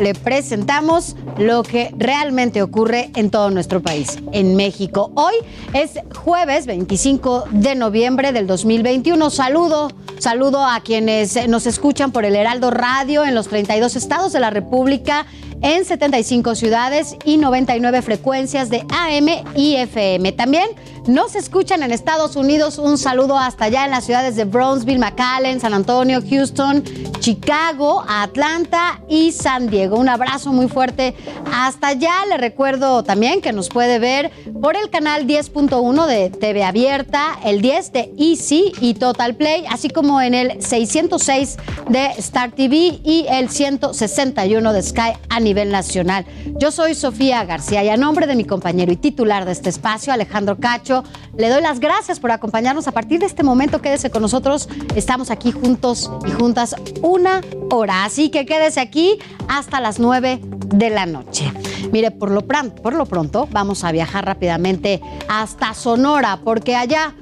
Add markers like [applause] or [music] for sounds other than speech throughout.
Le presentamos lo que realmente ocurre en todo nuestro país, en México. Hoy es jueves 25 de noviembre del 2021. Saludo, saludo a quienes nos escuchan por el Heraldo Radio en los 32 estados de la República, en 75 ciudades y 99 frecuencias de AM y FM. También nos escuchan en Estados Unidos. Un saludo hasta allá en las ciudades de Brownsville, McAllen, San Antonio, Houston, Chicago, Atlanta y San Diego. Un abrazo muy fuerte hasta allá. Le recuerdo también que nos puede ver por el canal 10.1 de TV Abierta, el 10 de Easy y Total Play, así como en el 606 de Star TV y el 161 de Sky a nivel nacional. Yo soy Sofía García y a nombre de mi compañero y titular de este espacio, Alejandro Cacho, le doy las gracias por acompañarnos. A partir de este momento, quédese con nosotros. Estamos aquí juntos y juntas una hora. Así que quédese aquí hasta las 9 de la noche. Mire, por lo, por lo pronto vamos a viajar rápidamente hasta Sonora, porque allá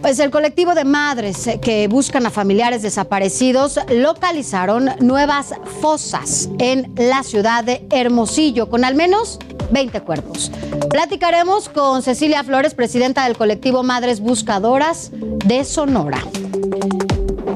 pues el colectivo de madres que buscan a familiares desaparecidos localizaron nuevas fosas en la ciudad de Hermosillo, con al menos 20 cuerpos. Platicaremos con Cecilia Flores, presidenta del colectivo Madres Buscadoras de Sonora.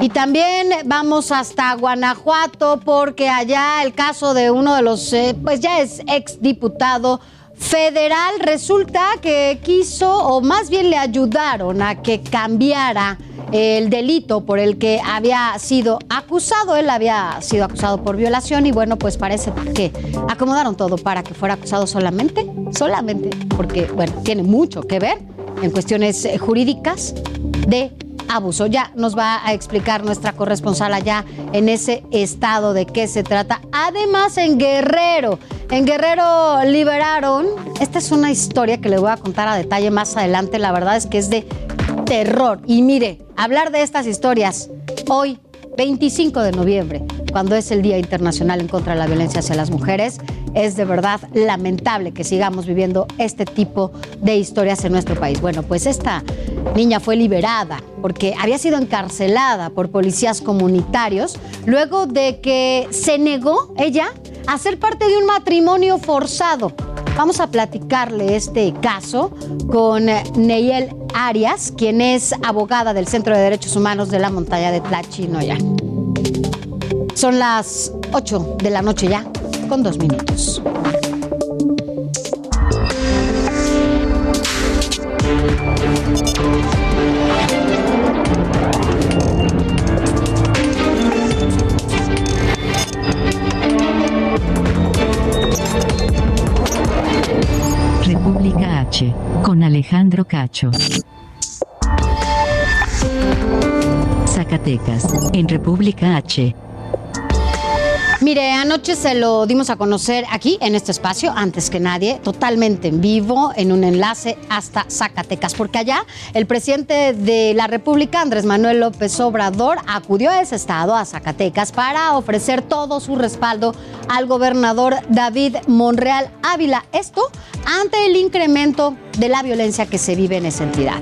Y también vamos hasta Guanajuato porque allá el caso de uno de los, eh, pues ya es exdiputado federal, resulta que quiso, o más bien le ayudaron a que cambiara el delito por el que había sido acusado. Él había sido acusado por violación y bueno, pues parece que acomodaron todo para que fuera acusado solamente, solamente, porque bueno, tiene mucho que ver en cuestiones eh, jurídicas de abuso. Ya nos va a explicar nuestra corresponsal allá en ese estado de qué se trata. Además, en Guerrero, en Guerrero liberaron, esta es una historia que le voy a contar a detalle más adelante, la verdad es que es de terror. Y mire, hablar de estas historias hoy, 25 de noviembre, cuando es el Día Internacional en contra de la Violencia hacia las Mujeres, es de verdad lamentable que sigamos viviendo este tipo de historias en nuestro país. Bueno, pues esta niña fue liberada porque había sido encarcelada por policías comunitarios luego de que se negó ella a ser parte de un matrimonio forzado. Vamos a platicarle este caso con Neyel Arias, quien es abogada del Centro de Derechos Humanos de la montaña de Tlachinoya. Son las 8 de la noche ya, con dos minutos. Alejandro Cacho. Zacatecas, en República H. Mire, anoche se lo dimos a conocer aquí en este espacio, antes que nadie, totalmente en vivo, en un enlace hasta Zacatecas, porque allá el presidente de la República, Andrés Manuel López Obrador, acudió a ese estado, a Zacatecas, para ofrecer todo su respaldo al gobernador David Monreal Ávila. Esto ante el incremento de la violencia que se vive en esa entidad.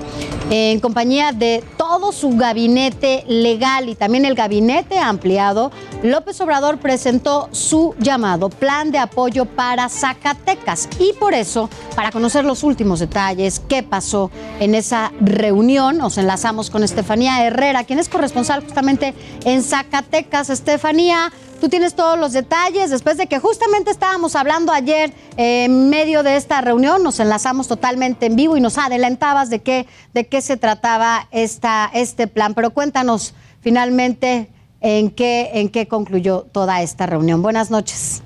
En compañía de todo su gabinete legal y también el gabinete ampliado, López Obrador presentó su llamado Plan de Apoyo para Zacatecas. Y por eso, para conocer los últimos detalles, qué pasó en esa reunión, nos enlazamos con Estefanía Herrera, quien es corresponsal justamente en Zacatecas. Estefanía, Tú tienes todos los detalles. Después de que justamente estábamos hablando ayer eh, en medio de esta reunión, nos enlazamos totalmente en vivo y nos adelantabas de qué, de qué se trataba esta, este plan. Pero cuéntanos finalmente en qué, en qué concluyó toda esta reunión. Buenas noches.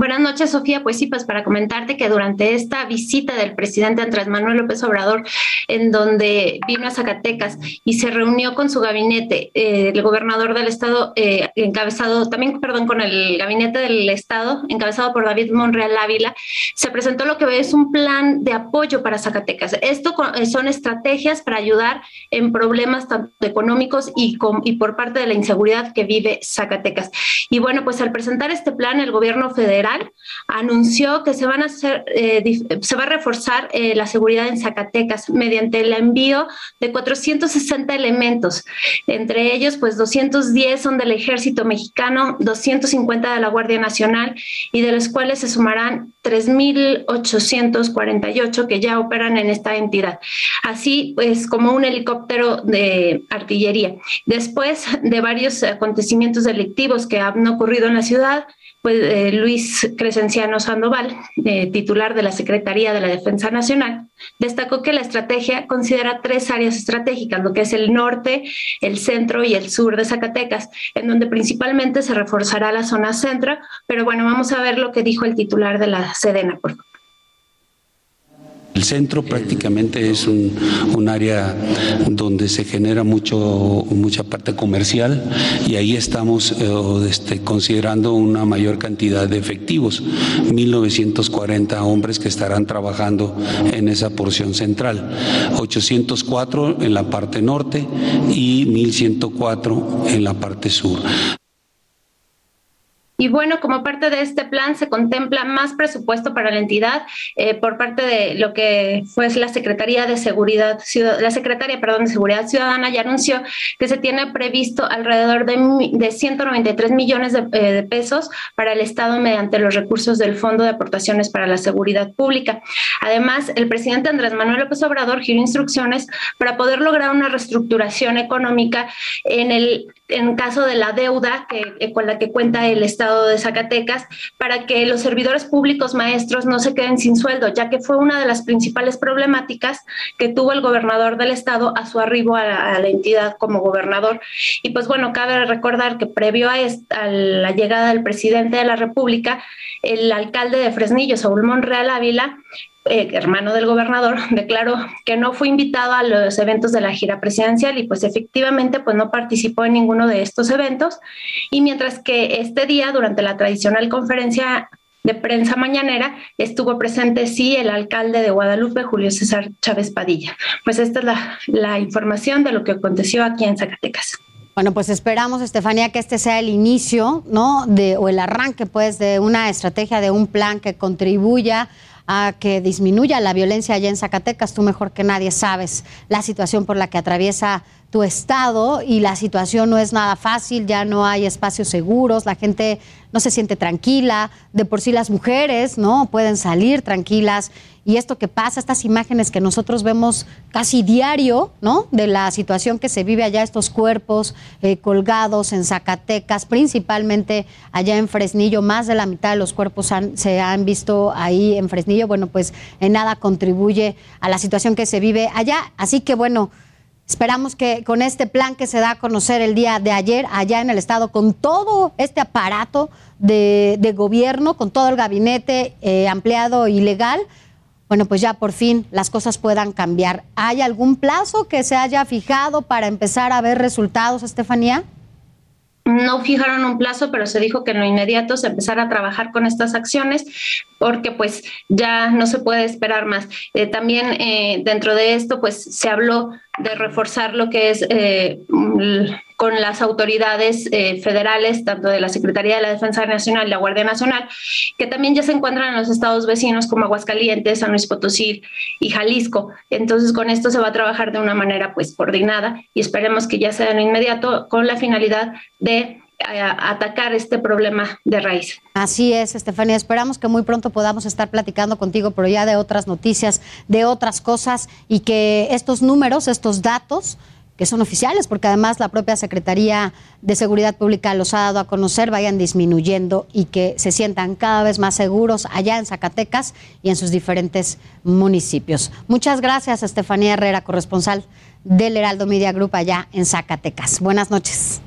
Buenas noches, Sofía. Pues sí, pues para comentarte que durante esta visita del presidente Andrés Manuel López Obrador, en donde vino a Zacatecas y se reunió con su gabinete, eh, el gobernador del estado, eh, encabezado, también, perdón, con el gabinete del estado, encabezado por David Monreal Ávila, se presentó lo que es un plan de apoyo para Zacatecas. Esto son estrategias para ayudar en problemas tanto económicos y, con, y por parte de la inseguridad que vive Zacatecas. Y bueno, pues al presentar este plan, el gobierno federal anunció que se van a hacer, eh, se va a reforzar eh, la seguridad en Zacatecas mediante el envío de 460 elementos. Entre ellos, pues 210 son del Ejército Mexicano, 250 de la Guardia Nacional y de los cuales se sumarán 3.848 que ya operan en esta entidad. Así pues como un helicóptero de artillería. Después de varios acontecimientos delictivos que han ocurrido en la ciudad, pues, eh, Luis Crescenciano Sandoval, eh, titular de la Secretaría de la Defensa Nacional, destacó que la estrategia considera tres áreas estratégicas, lo que es el norte, el centro y el sur de Zacatecas, en donde principalmente se reforzará la zona centro, pero bueno, vamos a ver lo que dijo el titular de la Sedena, por favor. El centro prácticamente es un, área donde se genera mucho, mucha parte comercial y ahí estamos eh, este, considerando una mayor cantidad de efectivos, 1.940 hombres que estarán trabajando en esa porción central, 804 en la parte norte y 1.104 en la parte sur. Y bueno, como parte de este plan se contempla más presupuesto para la entidad eh, por parte de lo que fue la Secretaría de Seguridad, la Secretaria, perdón, de Seguridad Ciudadana ya anunció que se tiene previsto alrededor de, de 193 millones de, eh, de, pesos para el Estado mediante los recursos del Fondo de Aportaciones para la Seguridad Pública. Además, el presidente Andrés Manuel López Obrador giró instrucciones para poder lograr una reestructuración económica en el en caso de la deuda que, eh, con la que cuenta el Estado de Zacatecas, para que los servidores públicos maestros no se queden sin sueldo, ya que fue una de las principales problemáticas que tuvo el gobernador del Estado a su arribo a la, entidad como gobernador. Y pues bueno, cabe recordar que previo a, a la llegada del presidente de la República, el alcalde de Fresnillo, Saúl Monreal Ávila, eh, hermano del gobernador, [laughs] declaró que no fue invitado a los eventos de la gira presidencial y pues efectivamente pues no participó en ninguno de estos eventos. Y mientras que este día, durante la tradicional conferencia de prensa mañanera, estuvo presente sí el alcalde de Guadalupe, Julio César Chávez Padilla. Pues esta es la, la información de lo que aconteció aquí en Zacatecas. Bueno, pues esperamos, Estefanía, que este sea el inicio, ¿no? De, o el arranque, pues, de una estrategia, de un plan que contribuya a que disminuya la violencia allá en Zacatecas. Tú mejor que nadie sabes la situación por la que atraviesa tu estado y la situación no es nada fácil, ya no hay espacios seguros, la gente no se siente tranquila, de por sí las mujeres no pueden salir tranquilas y esto que pasa, estas imágenes que nosotros vemos casi diario, ¿no? De la situación que se vive allá, estos cuerpos eh, colgados en Zacatecas, principalmente allá en Fresnillo, más de la mitad de los cuerpos se han visto ahí en Fresnillo, bueno, pues en nada contribuye a la situación que se vive allá. Así que bueno, Esperamos que con este plan que se da a conocer el día de ayer allá en el Estado, con todo este aparato de, gobierno, con todo el gabinete eh, ampliado y legal, bueno, pues ya por fin las cosas puedan cambiar. ¿Hay algún plazo que se haya fijado para empezar a ver resultados, Estefanía? No fijaron un plazo, pero se dijo que en lo inmediato se empezara a trabajar con estas acciones porque pues ya no se puede esperar más. Eh, también eh, dentro de esto pues se habló de reforzar lo que es eh, con las autoridades eh, federales, tanto de la Secretaría de la Defensa Nacional y la Guardia Nacional, que también ya se encuentran en los estados vecinos como Aguascalientes, San Luis Potosí y Jalisco. Entonces, con esto se va a trabajar de una manera pues coordinada y esperemos que ya sea en inmediato con la finalidad de atacar este problema de raíz. Así es, Estefanía. Esperamos que muy pronto podamos estar platicando contigo, pero ya de otras noticias, de otras cosas y que estos números, estos datos, que son oficiales, porque además la propia Secretaría de Seguridad Pública los ha dado a conocer, vayan disminuyendo y que se sientan cada vez más seguros allá en Zacatecas y en sus diferentes municipios. Muchas gracias, Estefanía Herrera, corresponsal del Heraldo Media Group allá en Zacatecas. Buenas noches.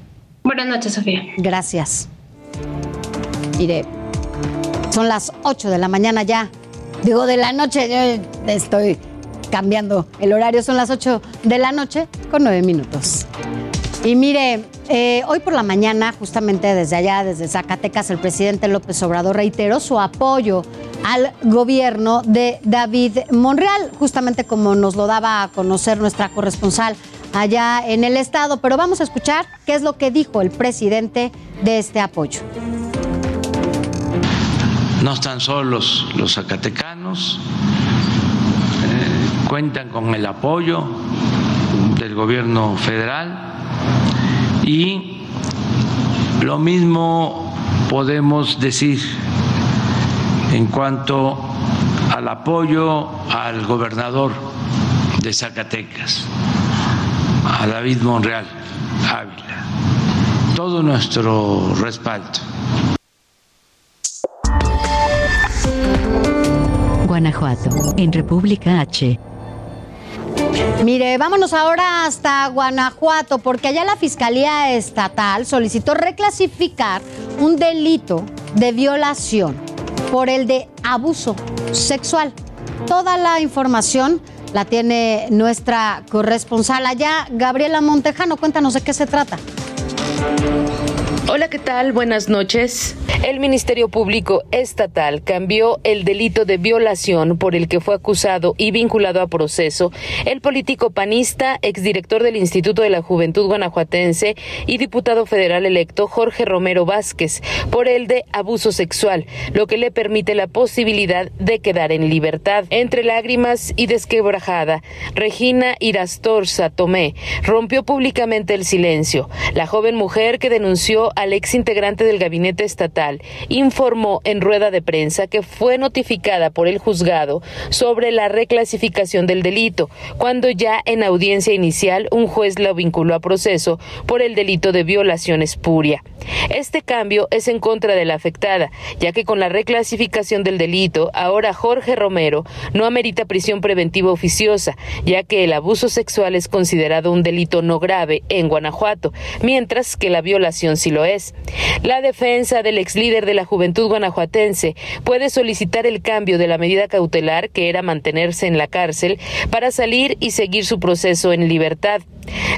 Buenas noches, Sofía. Gracias. Mire, son las 8 de la mañana ya. Digo, de la noche, yo estoy cambiando el horario. Son las 8 de la noche con 9 minutos. Y mire, eh, hoy por la mañana, justamente desde allá, desde Zacatecas, el presidente López Obrador reiteró su apoyo al gobierno de David Monreal, justamente como nos lo daba a conocer nuestra corresponsal allá en el estado. Pero vamos a escuchar qué es lo que dijo el presidente de este apoyo. No están solos los zacatecanos, eh, cuentan con el apoyo del gobierno federal y lo mismo podemos decir en cuanto al apoyo al gobernador de Zacatecas, a David Monreal Ávila. Todo nuestro respaldo. Guanajuato, en República H. Mire, vámonos ahora hasta Guanajuato, porque allá la Fiscalía Estatal solicitó reclasificar un delito de violación por el de abuso sexual. Toda la información la tiene nuestra corresponsal allá, Gabriela Montejano. Cuéntanos de qué se trata. Hola, ¿qué tal? Buenas noches. El Ministerio Público Estatal cambió el delito de violación por el que fue acusado y vinculado a proceso el político panista, exdirector del Instituto de la Juventud Guanajuatense y diputado federal electo Jorge Romero Vázquez por el de abuso sexual, lo que le permite la posibilidad de quedar en libertad. Entre lágrimas y desquebrajada, Regina Irastorza Tomé rompió públicamente el silencio. La joven mujer que denunció al ex integrante del gabinete estatal informó en rueda de prensa que fue notificada por el juzgado sobre la reclasificación del delito, cuando ya en audiencia inicial un juez la vinculó a proceso por el delito de violación espuria. Este cambio es en contra de la afectada, ya que con la reclasificación del delito, ahora Jorge Romero no amerita prisión preventiva oficiosa, ya que el abuso sexual es considerado un delito no grave en Guanajuato, mientras que la violación sí lo es. La defensa del ex líder de la juventud guanajuatense puede solicitar el cambio de la medida cautelar, que era mantenerse en la cárcel, para salir y seguir su proceso en libertad.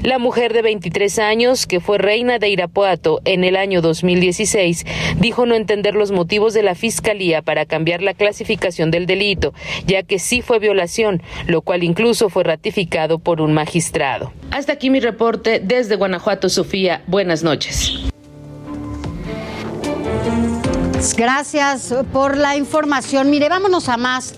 La mujer de 23 años, que fue reina de Irapuato en el año 2016, dijo no entender los motivos de la Fiscalía para cambiar la clasificación del delito, ya que sí fue violación, lo cual incluso fue ratificado por un magistrado. Hasta aquí mi reporte desde Guanajuato, Sofía. Buenas noches. Gracias por la información. Mire, vámonos a más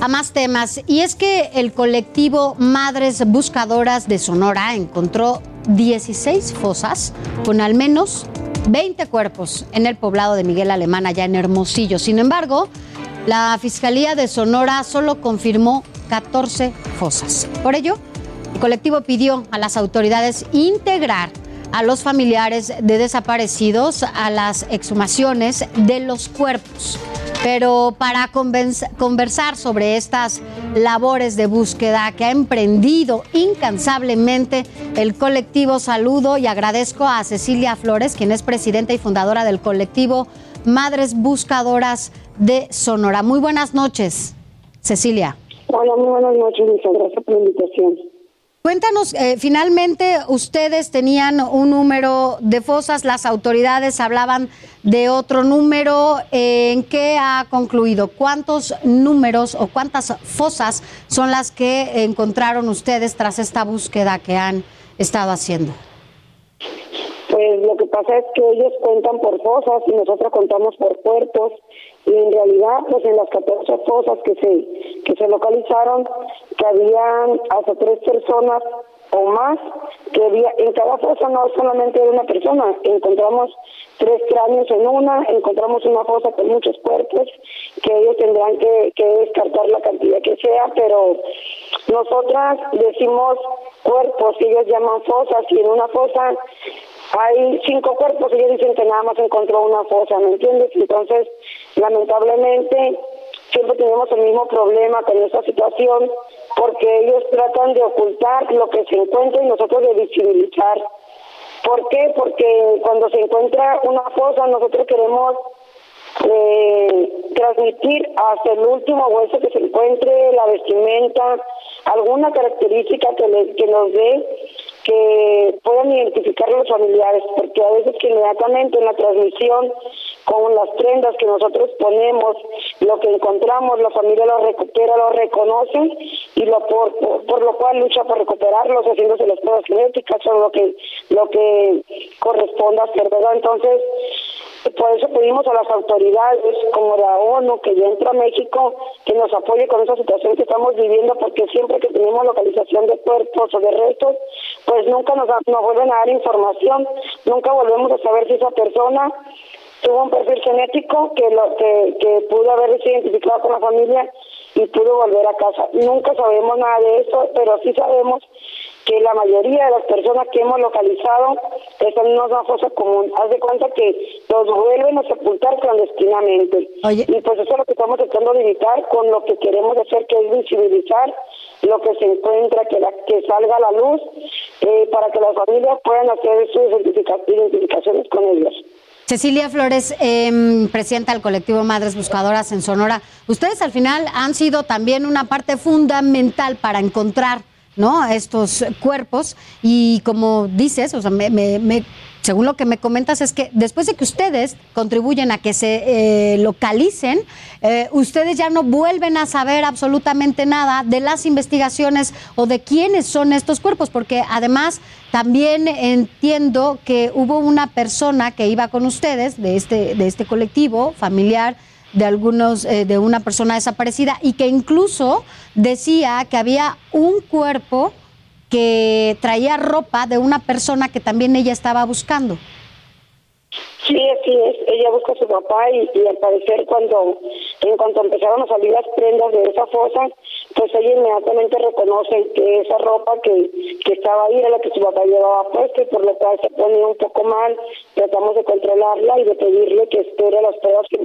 a más temas. Y es que el colectivo Madres Buscadoras de Sonora encontró 16 fosas con al menos 20 cuerpos en el poblado de Miguel Alemán, allá en Hermosillo. Sin embargo, la Fiscalía de Sonora solo confirmó 14 fosas. Por ello, el colectivo pidió a las autoridades integrar a los familiares de desaparecidos a las exhumaciones de los cuerpos. Pero para conversar sobre estas labores de búsqueda que ha emprendido incansablemente el colectivo, saludo y agradezco a Cecilia Flores, quien es presidenta y fundadora del colectivo Madres Buscadoras de Sonora. Muy buenas noches, Cecilia. Hola, muy buenas noches, muchas gracias por la invitación. Cuéntanos, eh, finalmente ustedes tenían un número de fosas, las autoridades hablaban de otro número. ¿En qué ha concluido? ¿Cuántos números o cuántas fosas son las que encontraron ustedes tras esta búsqueda que han estado haciendo? Pues lo que pasa es que ellos cuentan por fosas y nosotros contamos por puertos y en realidad pues en las 14 fosas que se que se localizaron que habían hasta tres personas o más que había en cada fosa no solamente era una persona encontramos tres cráneos en una encontramos una fosa con muchos cuerpos que ellos tendrán que, que descartar la cantidad que sea pero nosotras decimos cuerpos ellos llaman fosas y en una fosa hay cinco cuerpos y ellos dicen que nada más encontró una fosa, ¿me entiendes? Entonces, lamentablemente, siempre tenemos el mismo problema con esta situación porque ellos tratan de ocultar lo que se encuentra y nosotros de visibilizar ¿Por qué? Porque cuando se encuentra una fosa, nosotros queremos eh, transmitir hasta el último hueso que se encuentre, la vestimenta, alguna característica que, que nos dé que puedan identificar los familiares, porque a veces que inmediatamente en la transmisión con las prendas que nosotros ponemos, lo que encontramos, la familia lo recupera, lo reconoce y lo por, por, lo cual lucha por recuperarlos, haciéndose las pruebas genéticas o lo que lo que corresponda hacer, ¿verdad? Entonces, por eso pedimos a las autoridades como la ONU que ya entra a México que nos apoye con esa situación que estamos viviendo porque siempre que tenemos localización de cuerpos o de restos, pues nunca nos, nos vuelven a dar información, nunca volvemos a saber si esa persona tuvo un perfil genético que lo que, que pudo haberse identificado con la familia y pudo volver a casa. Nunca sabemos nada de eso, pero sí sabemos que la mayoría de las personas que hemos localizado están en una fosa común. Haz de cuenta que los vuelven a sepultar clandestinamente. Y pues eso es lo que estamos tratando de evitar con lo que queremos hacer, que es visibilizar lo que se encuentra, que, la, que salga a la luz, eh, para que las familias puedan hacer sus identificaciones con ellos. Cecilia Flores, eh, presidenta del colectivo Madres Buscadoras en Sonora, ustedes al final han sido también una parte fundamental para encontrar ¿no? estos cuerpos y como dices, o sea, me, me, según lo que me comentas, es que después de que ustedes contribuyen a que se eh, localicen, eh, ustedes ya no vuelven a saber absolutamente nada de las investigaciones o de quiénes son estos cuerpos, porque además también entiendo que hubo una persona que iba con ustedes de este, de este colectivo familiar de algunos, eh, de una persona desaparecida y que incluso decía que había un cuerpo que traía ropa de una persona que también ella estaba buscando. Sí, así es. Ella busca a su papá y, al parecer cuando en cuanto empezaron a salir las prendas de esa fosa, pues ella inmediatamente reconoce que esa ropa que, que estaba ahí era la que su papá llevaba puesta y por lo cual se pone un poco mal. Tratamos de controlarla y de pedirle que espere las pruebas que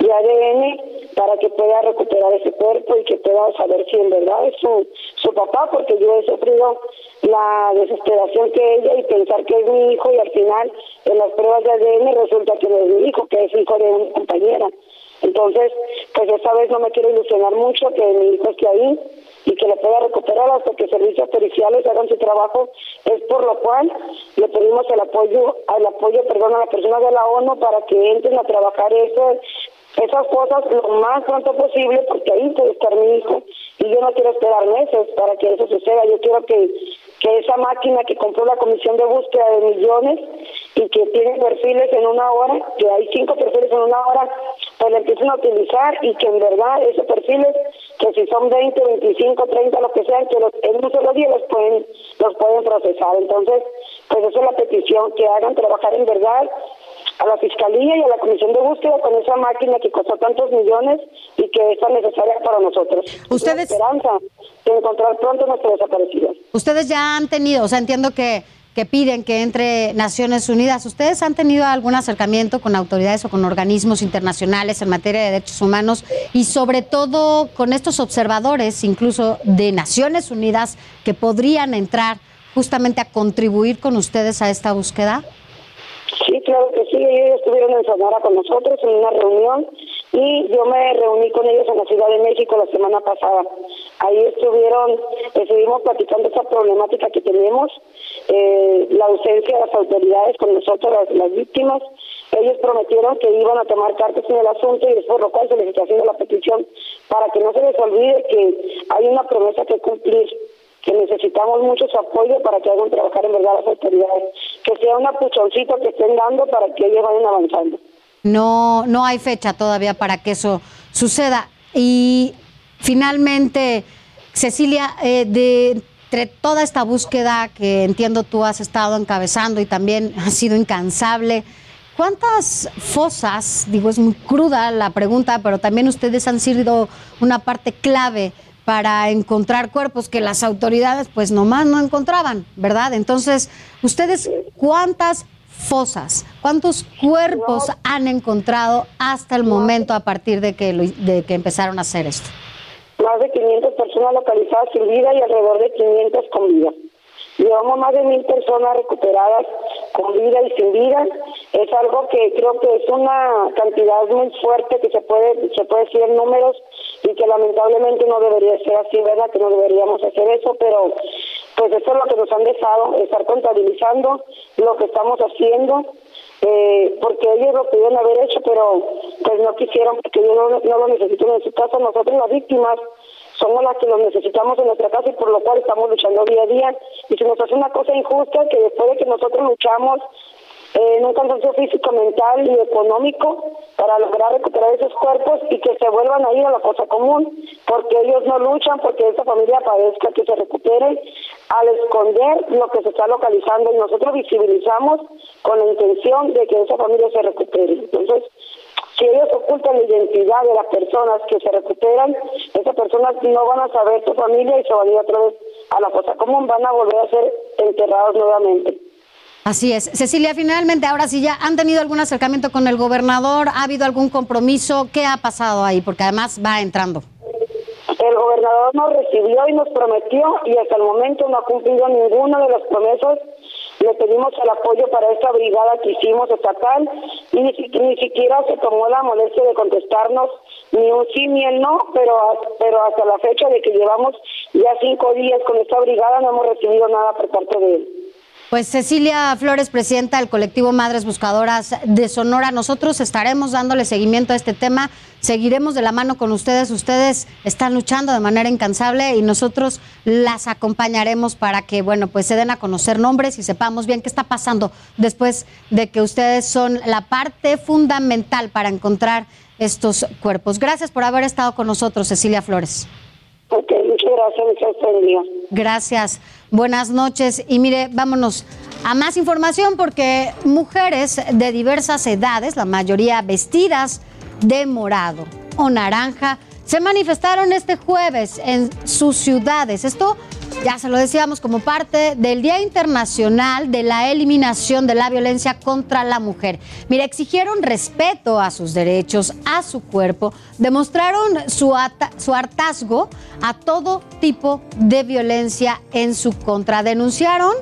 de ADN para que pueda recuperar ese cuerpo y que pueda saber si en verdad es su, su papá, porque yo he sufrido la desesperación que ella y pensar que es mi hijo y al final en las pruebas de ADN resulta que no es mi hijo, que es hijo de una compañera. Entonces, pues esta vez no me quiero ilusionar mucho que mi hijo esté ahí y que lo pueda recuperar hasta que servicios periciales hagan su trabajo. Es por lo cual le pedimos el apoyo, el apoyo, perdón, a las personas de la ONU para que entren a trabajar eso, esas cosas lo más pronto posible porque ahí puede estar mi hijo y yo no quiero esperar meses para que eso suceda. Yo quiero que que esa máquina que compró la Comisión de Búsqueda de Millones y que tiene perfiles en una hora, que hay cinco perfiles en una hora, pues la empiecen a utilizar y que en verdad esos perfiles, que si son 20, 25, 30, lo que sea, que los, en un solo día los pueden, los pueden procesar. Entonces, pues esa es la petición, que hagan trabajar en verdad a la Fiscalía y a la Comisión de Búsqueda con esa máquina que costó tantos millones y que es tan necesaria para nosotros. Ustedes... esperanza de encontrar pronto nuestros desaparecidos. Ustedes ya han tenido, o sea, entiendo que que piden que entre Naciones Unidas. ¿Ustedes han tenido algún acercamiento con autoridades o con organismos internacionales en materia de derechos humanos y sobre todo con estos observadores, incluso de Naciones Unidas, que podrían entrar justamente a contribuir con ustedes a esta búsqueda? Claro que sí. Ellos estuvieron en Sonora con nosotros en una reunión y yo me reuní con ellos en la Ciudad de México la semana pasada. Ahí estuvieron, estuvimos platicando esa problemática que tenemos, eh, la ausencia de las autoridades con nosotros, las, víctimas. Ellos prometieron que iban a tomar cartas en el asunto y después lo cual se les está haciendo la petición para que no se les olvide que hay una promesa que cumplir que necesitamos mucho su apoyo para que hagan trabajar en verdad las autoridades, que sea una puchoncita que estén dando para que ellos vayan avanzando. No, no hay fecha todavía para que eso suceda. Y finalmente, Cecilia, eh, de entre toda esta búsqueda que entiendo tú has estado encabezando y también has sido incansable, ¿cuántas fosas, digo, es muy cruda la pregunta, pero también ustedes han sido una parte clave para encontrar cuerpos que las autoridades pues nomás no encontraban, ¿verdad? Entonces, ¿ustedes cuántas fosas, cuántos cuerpos han encontrado hasta el momento a partir de que, de que empezaron a hacer esto? Más de 500 personas localizadas sin vida y alrededor de 500 con vida. Llevamos más de mil personas recuperadas con vida y sin vida. Es algo que creo que es una cantidad muy fuerte que se puede, se puede decir en números y que lamentablemente no debería ser así, ¿verdad? Que no deberíamos hacer eso, pero pues eso es lo que nos han dejado, estar contabilizando lo que estamos haciendo, eh, porque ellos lo pudieron haber hecho, pero pues no quisieron, porque ellos no, no lo necesitan en su casa. Nosotros las víctimas somos las que lo necesitamos en nuestra casa y por lo cual estamos luchando día a día. Y si nos hace una cosa injusta, que después de que nosotros luchamos en un cansancio físico, mental y económico para lograr recuperar esos cuerpos y que se vuelvan a ir a la cosa común, porque ellos no luchan porque esa familia padezca que se recupere al esconder lo que se está localizando y nosotros visibilizamos con la intención de que esa familia se recupere. Entonces, si ellos ocultan la identidad de las personas que se recuperan, esas personas no van a saber su familia y se van a ir otra vez a la cosa común, van a volver a ser enterrados nuevamente. Así es. Cecilia, finalmente, ahora sí ya han tenido algún acercamiento con el gobernador, ¿ha habido algún compromiso? ¿Qué ha pasado ahí? Porque además va entrando. El gobernador nos recibió y nos prometió y hasta el momento no ha cumplido ninguna de las promesas. Le pedimos el apoyo para esta brigada que hicimos estatal y ni, ni siquiera se tomó la molestia de contestarnos ni un sí ni el no, pero, pero hasta la fecha de que llevamos ya cinco días con esta brigada no hemos recibido nada por parte de él. Pues Cecilia Flores, presidenta del colectivo Madres Buscadoras de Sonora, nosotros estaremos dándole seguimiento a este tema, seguiremos de la mano con ustedes, ustedes están luchando de manera incansable y nosotros las acompañaremos para que, bueno, pues se den a conocer nombres y sepamos bien qué está pasando después de que ustedes son la parte fundamental para encontrar estos cuerpos. Gracias por haber estado con nosotros, Cecilia Flores. Ok, Gracias. Buenas noches. Y mire, vámonos a más información porque mujeres de diversas edades, la mayoría vestidas de morado o naranja, se manifestaron este jueves en sus ciudades. Esto ya se lo decíamos como parte del Día Internacional de la Eliminación de la Violencia contra la Mujer. Mire, exigieron respeto a sus derechos, a su cuerpo, demostraron su, su hartazgo a todo tipo de violencia en su contra. Denunciaron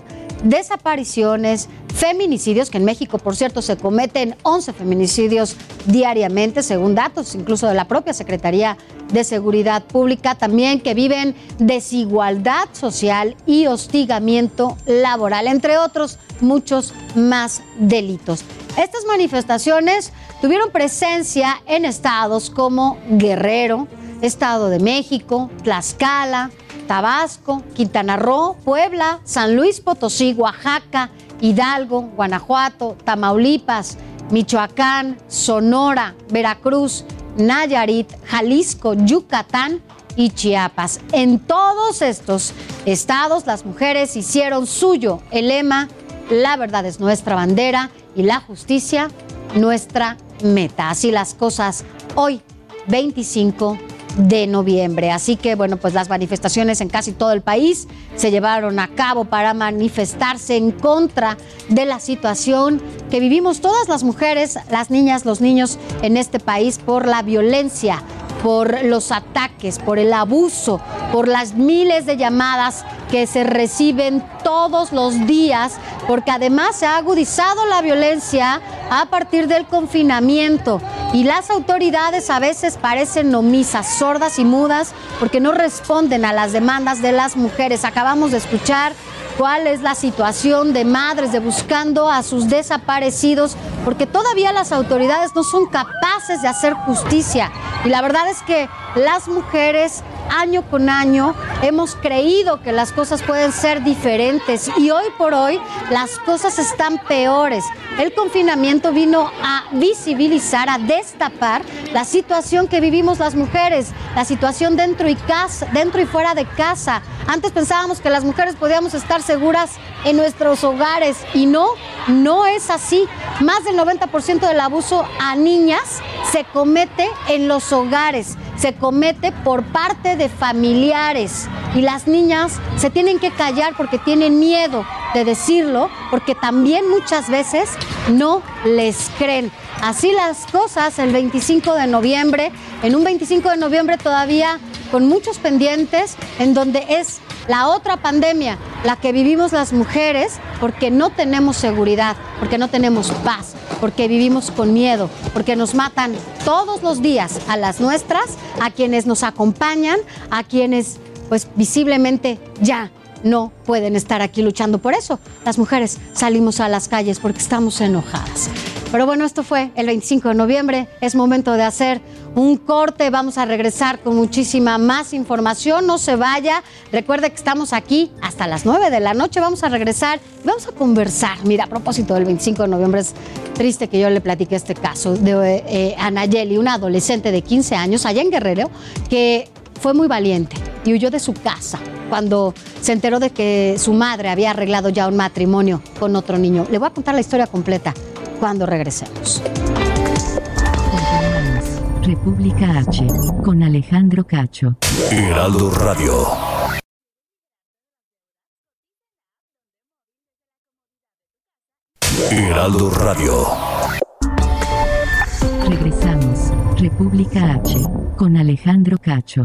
desapariciones, feminicidios, que en México, por cierto, se cometen 11 feminicidios diariamente, según datos incluso de la propia Secretaría de Seguridad Pública, también que viven desigualdad social y hostigamiento laboral, entre otros muchos más delitos. Estas manifestaciones tuvieron presencia en estados como Guerrero, Estado de México, Tlaxcala, Tabasco, Quintana Roo, Puebla, San Luis Potosí, Oaxaca, Hidalgo, Guanajuato, Tamaulipas, Michoacán, Sonora, Veracruz, Nayarit, Jalisco, Yucatán y Chiapas. En todos estos estados las mujeres hicieron suyo el lema, la verdad es nuestra bandera y la justicia nuestra meta. Así las cosas hoy, 25 de noviembre. Así que, bueno, pues las manifestaciones en casi todo el país se llevaron a cabo para manifestarse en contra de la situación que vivimos todas las mujeres, las niñas, los niños en este país por la violencia por los ataques, por el abuso, por las miles de llamadas que se reciben todos los días, porque además se ha agudizado la violencia a partir del confinamiento y las autoridades a veces parecen omisas, sordas y mudas, porque no responden a las demandas de las mujeres. Acabamos de escuchar cuál es la situación de madres de buscando a sus desaparecidos, porque todavía las autoridades no son capaces de hacer justicia. Y la verdad es que las mujeres año con año hemos creído que las cosas pueden ser diferentes y hoy por hoy las cosas están peores. El confinamiento vino a visibilizar, a destapar la situación que vivimos las mujeres, la situación dentro y, casa, dentro y fuera de casa. Antes pensábamos que las mujeres podíamos estar seguras en nuestros hogares y no, no es así. Más del 90% del abuso a niñas se comete en los hogares se comete por parte de familiares y las niñas se tienen que callar porque tienen miedo de decirlo, porque también muchas veces no les creen. Así las cosas el 25 de noviembre, en un 25 de noviembre todavía con muchos pendientes, en donde es La otra pandemia, la que vivimos las mujeres porque no tenemos seguridad, porque no tenemos paz, porque vivimos con miedo, porque nos matan todos los días a las nuestras, a quienes nos acompañan, a quienes pues visiblemente ya no pueden estar aquí luchando por eso. Las mujeres salimos a las calles porque estamos enojadas. Pero bueno, esto fue el 25 de noviembre. Es momento de hacer un corte. Vamos a regresar con muchísima más información. No se vaya. Recuerde que estamos aquí hasta las 9 de la noche. Vamos a regresar vamos a conversar. Mira, a propósito del 25 de noviembre, es triste que yo le platique este caso de eh, Anayeli, una adolescente de 15 años allá en Guerrero, que fue muy valiente y huyó de su casa cuando se enteró de que su madre había arreglado ya un matrimonio con otro niño. Le voy a contar la historia completa cuando regresemos. República H con Alejandro Cacho. Heraldo Radio. Heraldo Radio. Regresamos. República H con Alejandro Cacho.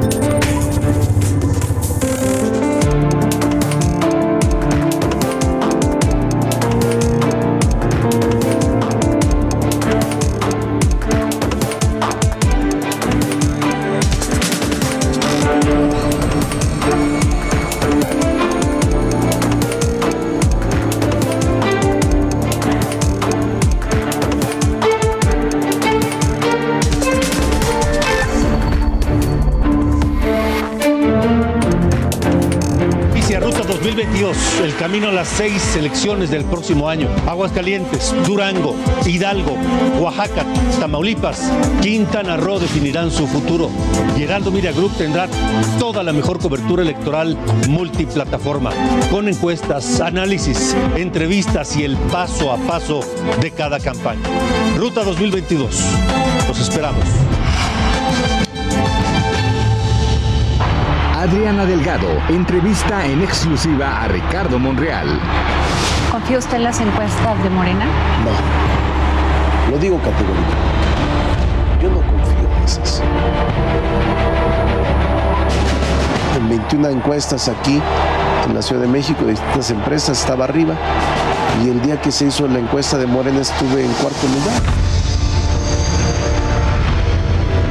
las seis selecciones del próximo año. Aguascalientes, Durango, Hidalgo, Oaxaca, Tamaulipas, Quintana Roo definirán su futuro. Y Heraldo Group tendrá toda la mejor cobertura electoral multiplataforma, con encuestas, análisis, entrevistas y el paso a paso de cada campaña. Ruta 2022. Los esperamos. Adriana Delgado entrevista en exclusiva a Ricardo Monreal. ¿Confía usted en las encuestas de Morena? No, lo digo categóricamente. Yo no confío en esas. En 21 encuestas aquí, en la Ciudad de México, de distintas empresas, estaba arriba. Y el día que se hizo la encuesta de Morena estuve en cuarto lugar.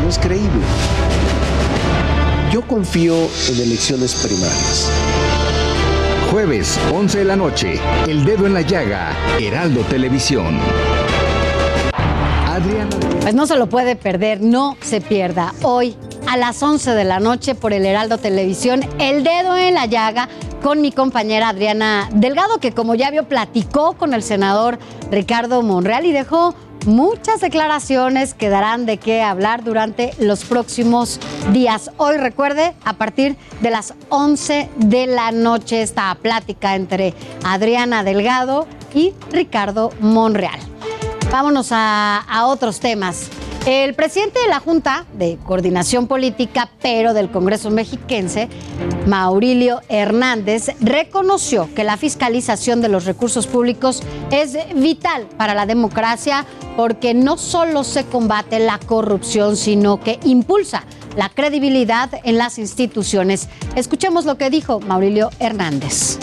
No es creíble. Yo confío en elecciones primarias. Jueves, 11 de la noche, El Dedo en la Llaga, Heraldo Televisión. Adriana. Pues no se lo puede perder, no se pierda. Hoy a las 11 de la noche por el Heraldo Televisión, El Dedo en la Llaga con mi compañera Adriana Delgado, que como ya vio, platicó con el senador Ricardo Monreal y dejó muchas declaraciones que darán de qué hablar durante los próximos días. Hoy recuerde, a partir de las 11 de la noche, esta plática entre Adriana Delgado y Ricardo Monreal. Vámonos a, a otros temas. El presidente de la Junta de Coordinación Política, pero del Congreso mexiquense, Maurilio Hernández, reconoció que la fiscalización de los recursos públicos es vital para la democracia porque no solo se combate la corrupción, sino que impulsa la credibilidad en las instituciones. Escuchemos lo que dijo Maurilio Hernández.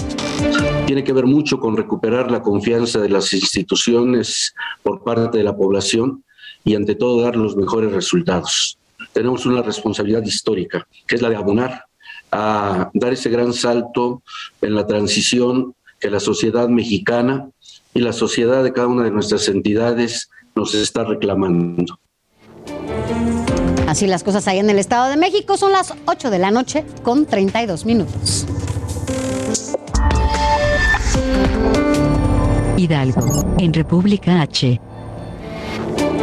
Tiene que ver mucho con recuperar la confianza de las instituciones por parte de la población y ante todo dar los mejores resultados. Tenemos una responsabilidad histórica, que es la de abonar a dar ese gran salto en la transición que la sociedad mexicana y la sociedad de cada una de nuestras entidades nos está reclamando. Así las cosas ahí en el Estado de México son las 8 de la noche con 32 minutos. Hidalgo, en República H.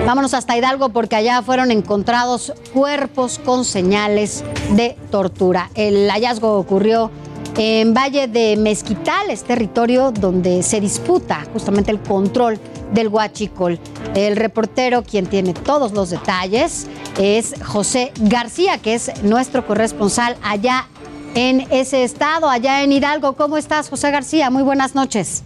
Vámonos hasta Hidalgo porque allá fueron encontrados cuerpos con señales de tortura. El hallazgo ocurrió en Valle de Mezquitales, territorio donde se disputa justamente el control del Huachicol. El reportero, quien tiene todos los detalles, es José García, que es nuestro corresponsal allá en ese estado, allá en Hidalgo. ¿Cómo estás, José García? Muy buenas noches.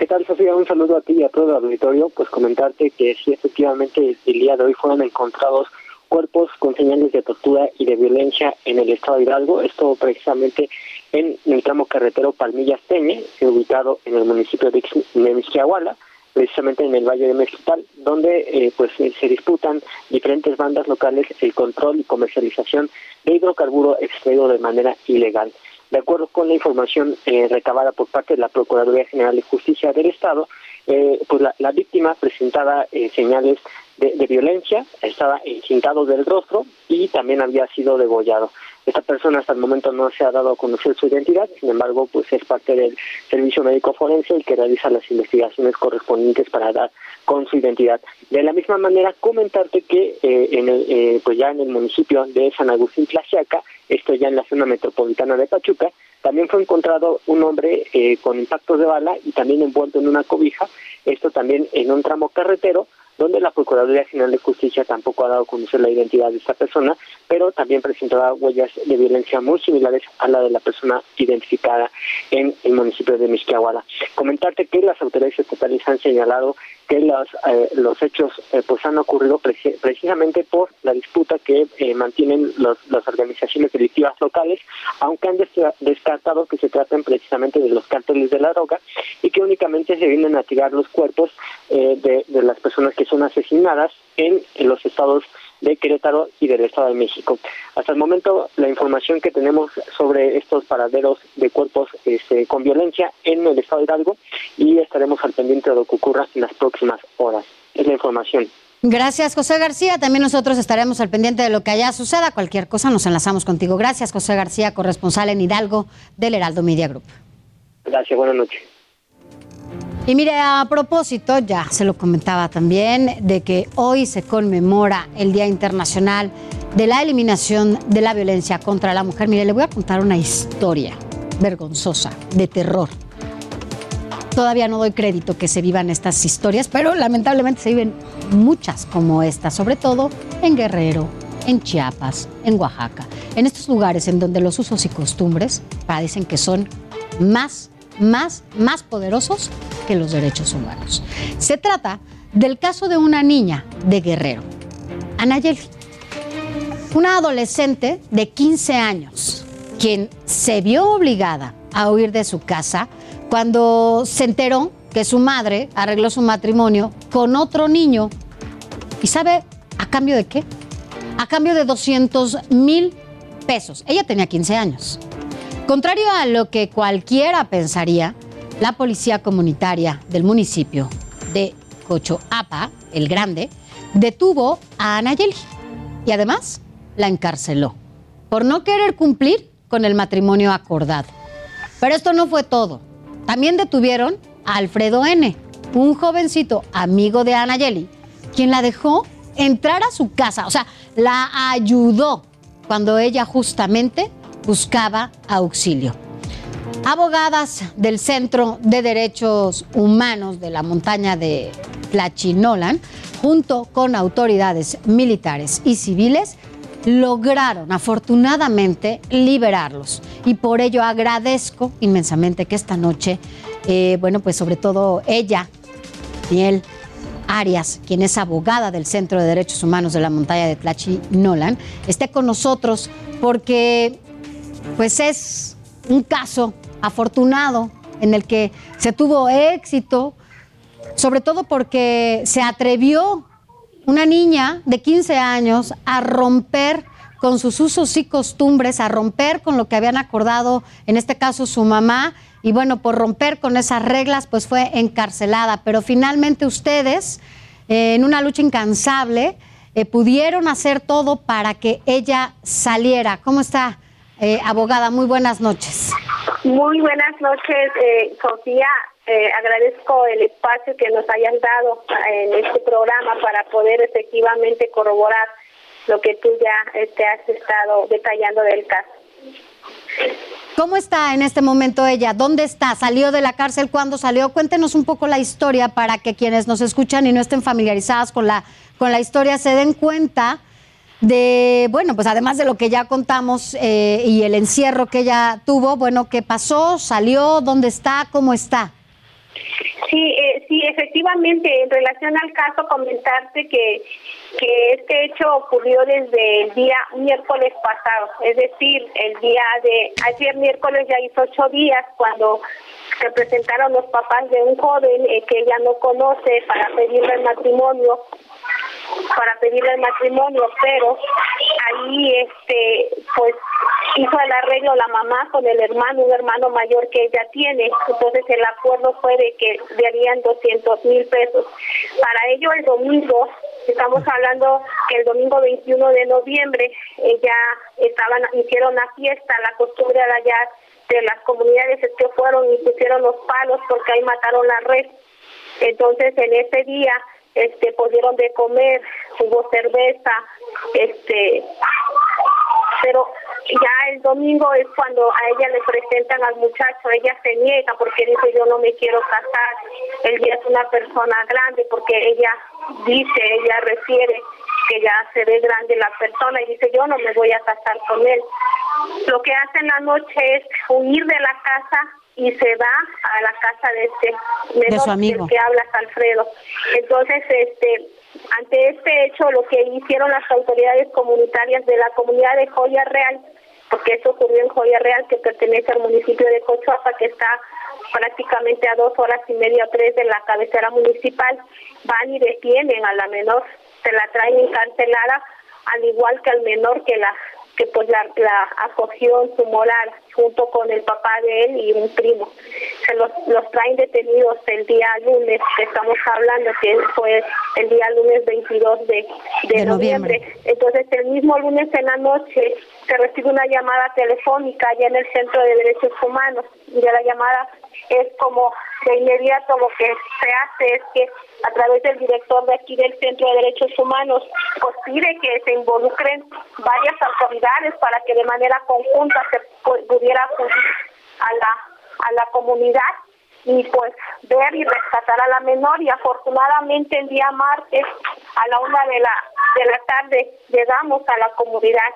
¿Qué tal, Sofía? Un saludo a ti y a todo el auditorio. Pues comentarte que sí, efectivamente, el día de hoy fueron encontrados cuerpos con señales de tortura y de violencia en el estado de Hidalgo. Esto precisamente en el tramo carretero Palmillas Teñe, ubicado en el municipio de Mixquiahuala precisamente en el Valle de Mezquital, donde eh, pues se disputan diferentes bandas locales el control y comercialización de hidrocarburo extraído de manera ilegal. De acuerdo con la información eh, recabada por parte de la Procuraduría General de Justicia del Estado, eh, pues la, víctima presentaba señales de, de, violencia, estaba encintado del rostro y también había sido degollado. Esta persona hasta el momento no se ha dado a conocer su identidad, sin embargo, pues es parte del servicio médico forense el que realiza las investigaciones correspondientes para dar con su identidad. De la misma manera, comentarte que eh, en el, eh, pues ya en el municipio de San Agustín Tlaxiaca, esto ya en la zona metropolitana de Pachuca, también fue encontrado un hombre eh, con impactos de bala y también envuelto en una cobija, esto también en un tramo carretero, donde la Procuraduría General de Justicia tampoco ha dado a conocer la identidad de esta persona, pero también presentaba huellas de violencia muy similares a la de la persona identificada en el municipio de Misquiahuala. Comentarte que las autoridades estatales han señalado que los, eh, los hechos eh, pues han ocurrido precisamente por la disputa que eh, mantienen las organizaciones delictivas locales, aunque han descartado que se traten precisamente de los cárteles de la droga y que únicamente se vienen a tirar los cuerpos de, de las personas que son asesinadas en, los estados de Querétaro y del Estado de México. Hasta el momento, la información que tenemos sobre estos paraderos de cuerpos este, con violencia en el Estado de Hidalgo y estaremos al pendiente de lo que ocurra en las próximas horas. Es la información. Gracias, José García. También nosotros estaremos al pendiente de lo que allá suceda. Cualquier cosa nos enlazamos contigo. Gracias, José García, corresponsal en Hidalgo del Heraldo Media Group. Gracias, buenas noches. Y mire, a propósito, ya se lo comentaba también, de que hoy se conmemora el Día Internacional de la Eliminación de la Violencia contra la Mujer. Mire, le voy a contar una historia vergonzosa, de terror. Todavía no doy crédito que se vivan estas historias, pero lamentablemente se viven muchas como esta, sobre todo en Guerrero, en Chiapas, en Oaxaca, en estos lugares en donde los usos y costumbres parecen que son más más, más poderosos que los derechos humanos. Se trata del caso de una niña de Guerrero, Anayeli, una adolescente de 15 años, quien se vio obligada a huir de su casa cuando se enteró que su madre arregló su matrimonio con otro niño. ¿Y sabe a cambio de qué? A cambio de 200 mil pesos. Ella tenía 15 años. Contrario a lo que cualquiera pensaría, la policía comunitaria del municipio de Cochoapa, el Grande, detuvo a Anayeli y además la encarceló por no querer cumplir con el matrimonio acordado. Pero esto no fue todo. También detuvieron a Alfredo N., un jovencito amigo de Anayeli, quien la dejó entrar a su casa, o sea, la ayudó cuando ella justamente buscaba auxilio. Abogadas del Centro de Derechos Humanos de la montaña de Tlachinolan, junto con autoridades militares y civiles, lograron afortunadamente liberarlos. Y por ello agradezco inmensamente que esta noche, eh, bueno, pues sobre todo ella, Daniel Arias, quien es abogada del Centro de Derechos Humanos de la montaña de Tlachinolan, esté con nosotros porque pues es un caso afortunado en el que se tuvo éxito, sobre todo porque se atrevió una niña de 15 años a romper con sus usos y costumbres, a romper con lo que habían acordado, en este caso su mamá, y bueno, por romper con esas reglas, pues fue encarcelada. Pero finalmente ustedes, eh, en una lucha incansable, eh, pudieron hacer todo para que ella saliera. ¿Cómo está? Eh, abogada, muy buenas noches. Muy buenas noches, eh, Sofía. eh, agradezco el espacio que nos hayan dado en este programa para poder efectivamente corroborar lo que tú ya te este, has estado detallando del caso. ¿Cómo está en este momento ella? ¿Dónde está? ¿Salió de la cárcel? ¿Cuándo salió? Cuéntenos un poco la historia para que quienes nos escuchan y no estén familiarizadas con la, con la historia se den cuenta de, bueno, pues además de lo que ya contamos eh, y el encierro que ella tuvo, bueno, ¿qué pasó? ¿Salió? ¿Dónde está? ¿Cómo está? Sí, eh, sí, efectivamente, en relación al caso, comentarte que, que este hecho ocurrió desde el día miércoles pasado, es decir, el día de ayer miércoles ya hizo ocho días cuando se presentaron los papás de un joven eh, que ella no conoce para pedirle el matrimonio para pedirle el matrimonio, pero ahí este pues hizo el arreglo la mamá con el hermano, un hermano mayor que ella tiene, entonces el acuerdo fue de que darían 200 mil pesos. Para ello el domingo, estamos hablando que el domingo 21 de noviembre, ella estaban, hicieron una fiesta, la costumbre allá de las comunidades es que fueron y pusieron los palos porque ahí mataron la red. Entonces en ese día este pudieron de comer, hubo cerveza, este pero ya el domingo es cuando a ella le presentan al muchacho, ella se niega porque dice yo no me quiero casar, él ya es una persona grande porque ella dice, ella refiere que ya se ve grande la persona y dice yo no me voy a casar con él. Lo que hace en la noche es huir de la casa y se va a la casa de este menor que habla Alfredo. Entonces, este ante este hecho, lo que hicieron las autoridades comunitarias de la comunidad de Joya Real, porque eso ocurrió en Joya Real, que pertenece al municipio de Cochuapa, que está prácticamente a dos horas y media tres de la cabecera municipal, van y detienen a la menor, se la traen encarcelada, al igual que al menor que la que pues la, la acogió en su moral junto con el papá de él y un primo. Se los, los traen detenidos el día lunes, que estamos hablando, que fue el día lunes 22 de, de, noviembre. Entonces el mismo lunes en la noche se recibe una llamada telefónica allá en el Centro de Derechos Humanos y la llamada es como de inmediato lo que se hace es que a través del director de aquí del Centro de Derechos Humanos, pues pide que se involucren varias autoridades para que de manera conjunta se pudiera acudir a la, a la comunidad y pues ver y rescatar a la menor. Y afortunadamente el día martes a la una de la de la tarde llegamos a la comunidad.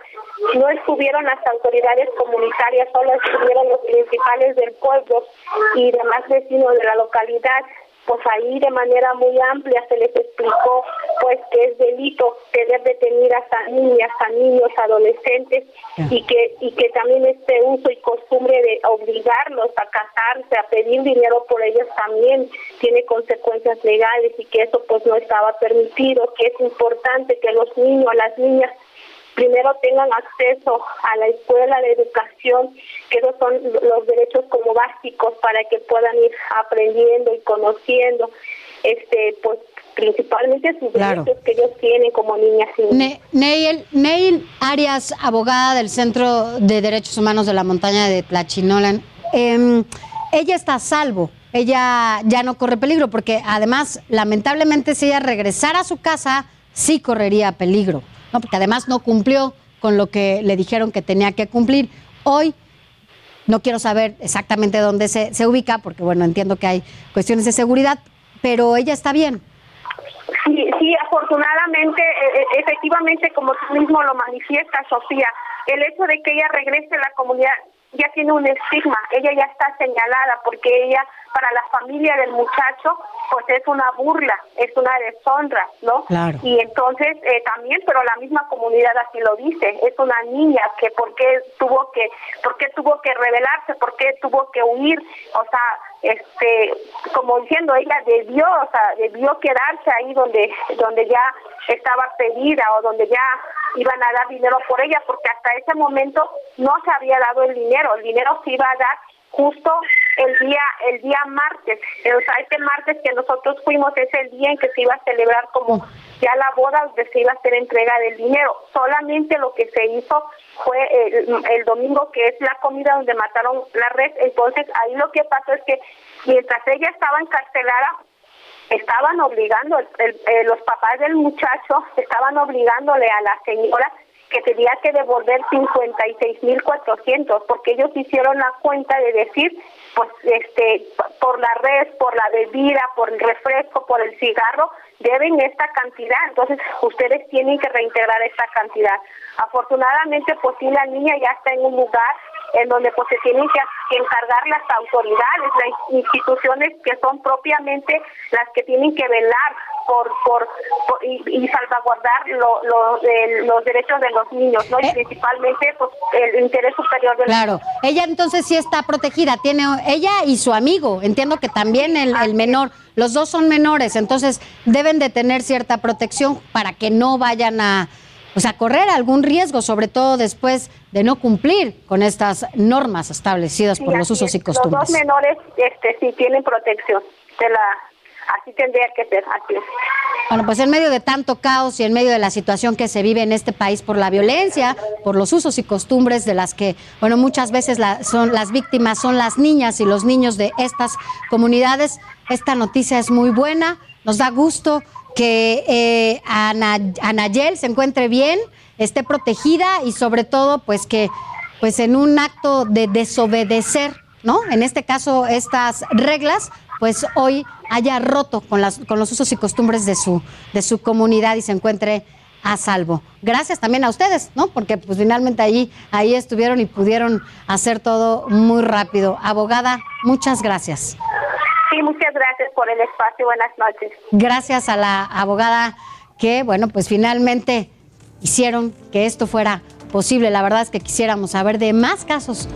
No estuvieron las autoridades comunitarias solo estuvieron los principales del pueblo y demás vecinos de la localidad pues ahí de manera muy amplia se les explicó pues que es delito querer detener hasta niñas, a niños, adolescentes y que y que también este uso y costumbre de obligarlos a casarse, a pedir dinero por ellos también tiene consecuencias legales y que eso pues no estaba permitido, que es importante que los niños, las niñas primero tengan acceso a la escuela, de educación, que esos son los derechos como básicos para que puedan ir aprendiendo y conociendo, este, pues principalmente sus derechos que ellos tienen como niñas y niños. Neil, Neil Arias, abogada del Centro de Derechos Humanos de la Montaña de Tlachinolan, em, ella está a salvo, ella ya no corre peligro, porque además, lamentablemente, si ella regresara a su casa, sí correría peligro porque además no cumplió con lo que le dijeron que tenía que cumplir. Hoy no quiero saber exactamente dónde se, se ubica, porque bueno, entiendo que hay cuestiones de seguridad, pero ella está bien. Sí, sí, afortunadamente, e, e, efectivamente, como tú mismo lo manifiestas, Sofía, el hecho de que ella regrese a la comunidad ya tiene un estigma, ella ya está señalada porque ella para la familia del muchacho pues es una burla, es una deshonra, ¿no? Y entonces eh, también, pero la misma comunidad así lo dice, es una niña que por qué tuvo que, por qué tuvo que rebelarse, por qué tuvo que huir, o sea, este, como diciendo, ella debió, o sea, debió quedarse ahí donde, donde ya estaba pedida o donde ya iban a dar dinero por ella, porque hasta ese momento no se había dado el dinero, el dinero se iba a dar justo el día el día martes, o sea, este martes que nosotros fuimos es el día en que se iba a celebrar como ya la boda donde se iba a hacer entrega del dinero. Solamente lo que se hizo fue el, el domingo que es la comida donde mataron la red, entonces ahí lo que pasó es que mientras ella estaba encarcelada, estaban obligando, eh, los papás del muchacho estaban obligándole a la señora que tenía que devolver 56.400 porque ellos hicieron la cuenta de decir pues este por la red, por la bebida, por el refresco, por el cigarro deben esta cantidad, entonces ustedes tienen que reintegrar esta cantidad. Afortunadamente pues sí la niña ya está en un lugar en donde pues se tienen que, encargar las autoridades, las instituciones que son propiamente las que tienen que velar por, por, y, salvaguardar los derechos de los niños, ¿no? Y eh. principalmente pues, el interés superior del Claro, ella entonces sí está protegida, tiene ella y su amigo, entiendo que también el, el menor, los dos son menores, entonces deben de tener cierta protección para que no vayan a pues a correr algún riesgo, sobre todo después de no cumplir con estas normas establecidas por los usos y costumbres. Los dos menores este, sí tienen protección de la así tendría que ser, así Bueno, pues en medio de tanto caos y en medio de la situación que se vive en este país por la violencia, por los usos y costumbres de las que, bueno, muchas veces son las víctimas son las niñas y los niños de estas comunidades, esta noticia es muy buena, nos da gusto que eh, Anayel se encuentre bien, esté protegida y sobre todo, pues que pues en un acto de desobedecer, ¿no? En este caso, estas reglas, pues hoy haya roto con, las, con los usos y costumbres de su, de su comunidad y se encuentre a salvo. Gracias también a ustedes, ¿no? Porque pues finalmente ahí, ahí estuvieron y pudieron hacer todo muy rápido. Abogada, muchas gracias. Sí, muchas gracias por el espacio. Buenas noches. Gracias a la abogada que, bueno, pues finalmente hicieron que esto fuera posible. La verdad es que quisiéramos saber de más casos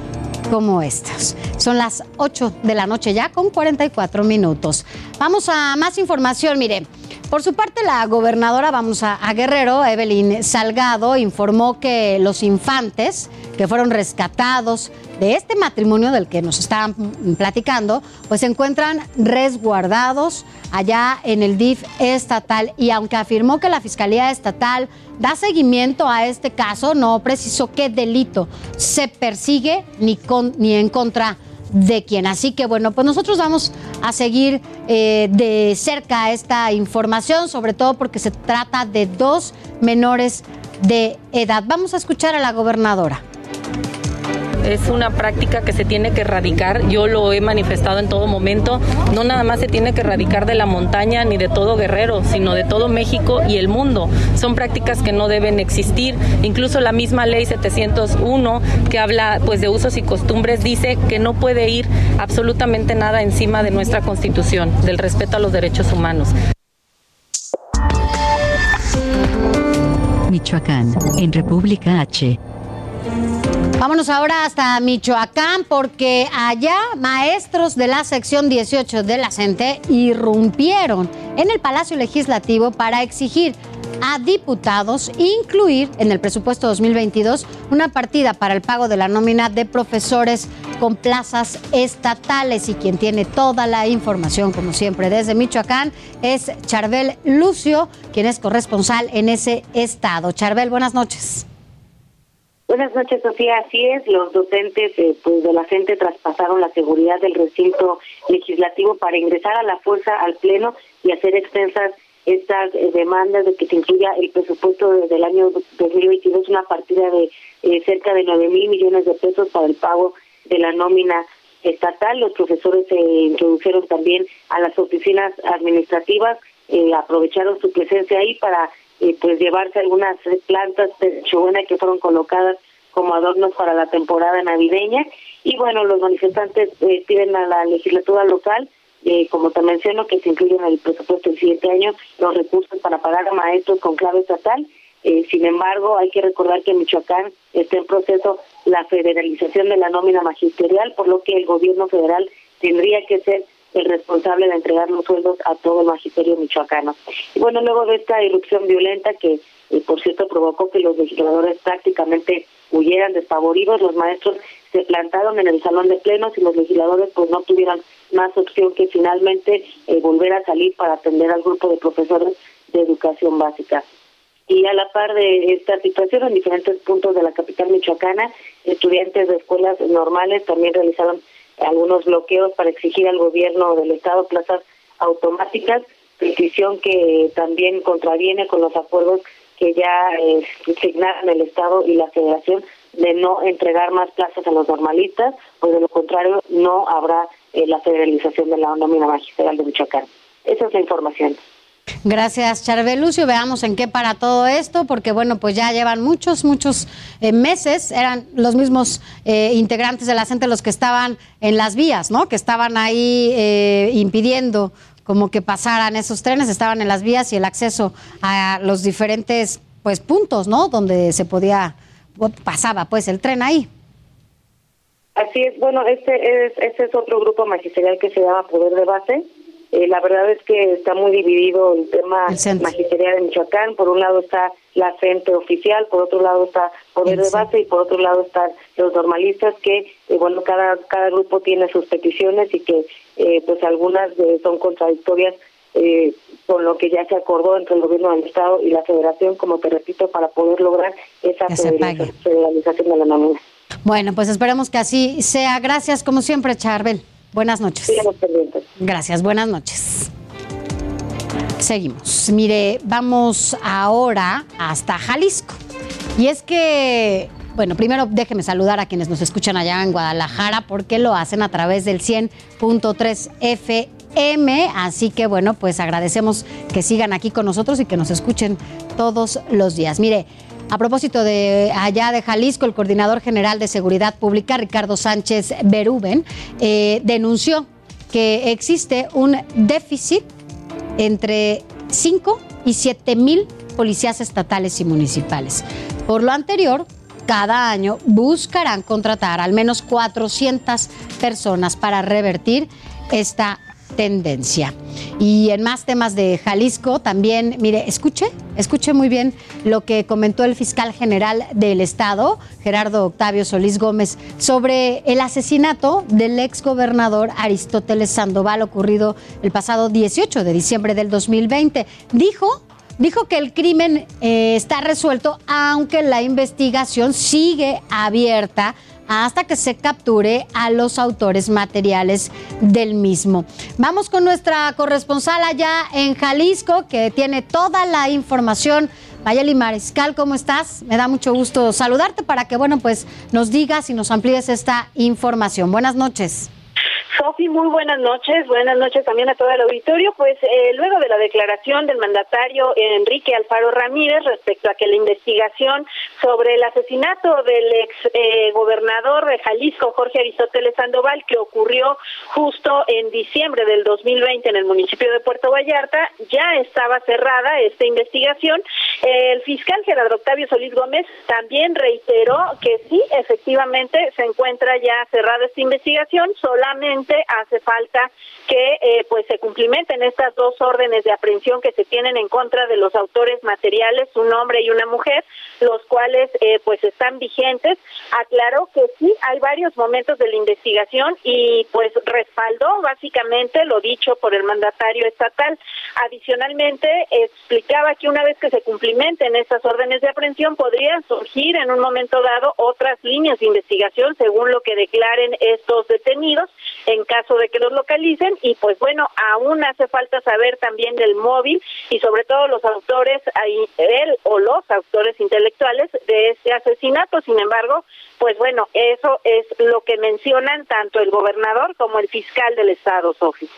como estos. Son las 8 de la noche ya con 44 minutos. Vamos a más información, mire. Por su parte, la gobernadora, vamos a, Guerrero, Evelyn Salgado, informó que los infantes que fueron rescatados de este matrimonio del que nos estaban platicando, pues se encuentran resguardados allá en el DIF estatal. Y aunque afirmó que la Fiscalía Estatal da seguimiento a este caso, no precisó qué delito se persigue ni, con, ni en contra de quién. Así que bueno, pues nosotros vamos a seguir eh, de cerca esta información, sobre todo porque se trata de dos menores de edad. Vamos a escuchar a la gobernadora es una práctica que se tiene que erradicar. Yo lo he manifestado en todo momento. No nada más se tiene que erradicar de la montaña ni de todo Guerrero, sino de todo México y el mundo. Son prácticas que no deben existir. Incluso la misma ley 701 que habla pues de usos y costumbres dice que no puede ir absolutamente nada encima de nuestra Constitución, del respeto a los derechos humanos. Michoacán, en República H. Vámonos ahora hasta Michoacán porque allá maestros de la sección 18 de la CENTE irrumpieron en el Palacio Legislativo para exigir a diputados incluir en el presupuesto 2022 una partida para el pago de la nómina de profesores con plazas estatales y quien tiene toda la información como siempre desde Michoacán es Charbel Lucio, quien es corresponsal en ese estado. Charbel, buenas noches. Buenas noches, Sofía. Así es, los docentes eh, pues, de la gente traspasaron la seguridad del recinto legislativo para ingresar a la fuerza al Pleno y hacer extensas estas eh, demandas de que se incluya el presupuesto del año 2022, una partida de eh, cerca de 9 mil millones de pesos para el pago de la nómina estatal. Los profesores se introdujeron también a las oficinas administrativas, aprovecharon su presencia ahí para y pues llevarse algunas plantas de que fueron colocadas como adornos para la temporada navideña. Y bueno los manifestantes eh, piden a la legislatura local eh, como te menciono que se incluyen en el presupuesto del siguiente año los recursos para pagar a maestros con clave estatal. Eh, sin embargo hay que recordar que en Michoacán está en proceso la federalización de la nómina magisterial por lo que el gobierno federal tendría que ser el responsable de entregar los sueldos a todo el magisterio michoacano. Y bueno, luego de esta irrupción violenta que, eh, por cierto, provocó que los legisladores prácticamente huyeran despavoridos, los maestros se plantaron en el salón de plenos y los legisladores pues no tuvieron más opción que finalmente eh, volver a salir para atender al grupo de profesores de educación básica. Y a la par de esta situación, en diferentes puntos de la capital michoacana, estudiantes de escuelas normales también realizaron algunos bloqueos para exigir al gobierno del Estado plazas automáticas, decisión que también contraviene con los acuerdos que ya eh, signaron el Estado y la Federación de no entregar más plazas a los normalistas, pues de lo contrario no habrá eh, la federalización de la nómina magistral de Michoacán. Esa es la información. Gracias, Charbel Lucio. Veamos en qué para todo esto, porque bueno, pues ya llevan muchos, muchos eh, meses. Eran los mismos eh, integrantes de la gente los que estaban en las vías, ¿no? Que estaban ahí eh, impidiendo como que pasaran esos trenes, estaban en las vías y el acceso a los diferentes pues puntos, ¿no? Donde se podía pasaba pues el tren ahí. Así es, bueno, este es, este es otro grupo magisterial que se llama Poder de Base. Eh, la verdad es que está muy dividido el tema magisterial de Michoacán. Por un lado está la frente oficial, por otro lado está Poder de Base y por otro lado están los normalistas que, eh, bueno, cada, cada grupo tiene sus peticiones y que eh, pues algunas son contradictorias con lo que ya se acordó entre el gobierno del Estado y la Federación, como te repito, para poder lograr esa federalización de la nómina. Bueno, pues esperemos que así sea. Gracias, como siempre, Charbel. Buenas noches. Gracias, buenas noches. Seguimos. Mire, vamos ahora hasta Jalisco. Y es que, bueno, primero déjeme saludar a quienes nos escuchan allá en Guadalajara porque lo hacen a través del 100.3 FM. Así que, bueno, pues agradecemos que sigan aquí con nosotros y que nos escuchen todos los días. Mire, a propósito de allá de Jalisco, el coordinador general de Seguridad Pública, Ricardo Sánchez Beruben, eh, denunció que existe un déficit entre 5 y 7 mil policías estatales y municipales. Por lo anterior, cada año buscarán contratar al menos 400 personas para revertir esta tendencia. Y en más temas de Jalisco también, mire, escuche, escuche muy bien lo que comentó el fiscal general del Estado, Gerardo Octavio Solís Gómez, sobre el asesinato del exgobernador Aristóteles Sandoval ocurrido el pasado 18 de diciembre del 2020. Dijo dijo que el crimen eh, está resuelto, aunque la investigación sigue abierta hasta que se capture a los autores materiales del mismo. Vamos con nuestra corresponsal allá en Jalisco, que tiene toda la información. Mayeli Mariscal, ¿cómo estás? Me da mucho gusto saludarte para que, bueno, pues nos digas y nos amplíes esta información. Buenas noches. Sofi, muy buenas noches. Buenas noches también a todo el auditorio. Pues eh, luego de la declaración del mandatario Enrique Alfaro Ramírez respecto a que la investigación sobre el asesinato del ex eh, gobernador de Jalisco, Jorge Aristóteles Sandoval, que ocurrió justo en diciembre del 2020 en el municipio de Puerto Vallarta, ya estaba cerrada esta investigación. El fiscal Gerardo Octavio Solís Gómez también reiteró que sí, efectivamente se encuentra ya cerrada esta investigación, solamente hace falta que eh, pues se cumplimenten estas dos órdenes de aprehensión que se tienen en contra de los autores materiales, un hombre y una mujer, los cuales eh, pues están vigentes. Aclaró que sí hay varios momentos de la investigación y pues respaldó básicamente lo dicho por el mandatario estatal. Adicionalmente explicaba que una vez que se cumplimenten estas órdenes de aprehensión podrían surgir en un momento dado otras líneas de investigación según lo que declaren estos detenidos en caso de que los localicen y pues bueno, aún hace falta saber también del móvil y sobre todo los autores, él o los autores intelectuales de este asesinato. Sin embargo, pues bueno, eso es lo que mencionan tanto el gobernador como el fiscal del estado, Sofía.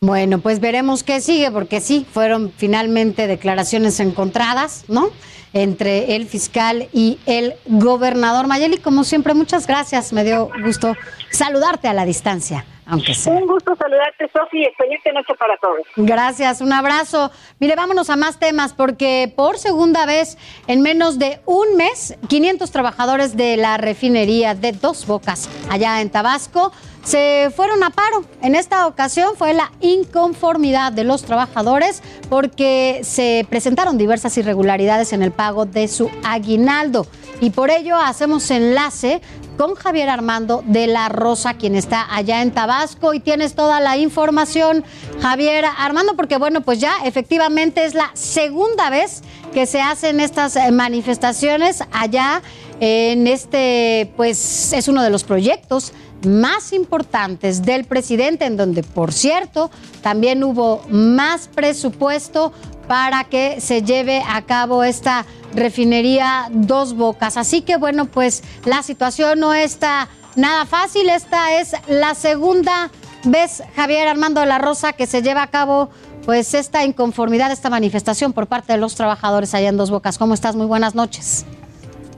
Bueno, pues veremos qué sigue, porque sí, fueron finalmente declaraciones encontradas, ¿no? Entre el fiscal y el gobernador Mayeli. Como siempre, muchas gracias. Me dio gusto saludarte a la distancia, aunque sea. Un gusto saludarte, Sofi. Excelente noche para todos. Gracias, un abrazo. Mire, vámonos a más temas, porque por segunda vez en menos de un mes, 500 trabajadores de la refinería de Dos Bocas, allá en Tabasco, se fueron a paro. En esta ocasión fue la inconformidad de los trabajadores porque se presentaron diversas irregularidades en el pago de su aguinaldo. Y por ello hacemos enlace con Javier Armando de la Rosa, quien está allá en Tabasco y tienes toda la información, Javier Armando, porque bueno, pues ya efectivamente es la segunda vez que se hacen estas eh, manifestaciones allá en este, pues es uno de los proyectos más importantes del presidente, en donde, por cierto, también hubo más presupuesto para que se lleve a cabo esta refinería Dos Bocas. Así que bueno, pues la situación no está nada fácil. Esta es la segunda vez, Javier Armando de la Rosa, que se lleva a cabo pues esta inconformidad, esta manifestación por parte de los trabajadores allá en Dos Bocas. ¿Cómo estás? Muy buenas noches.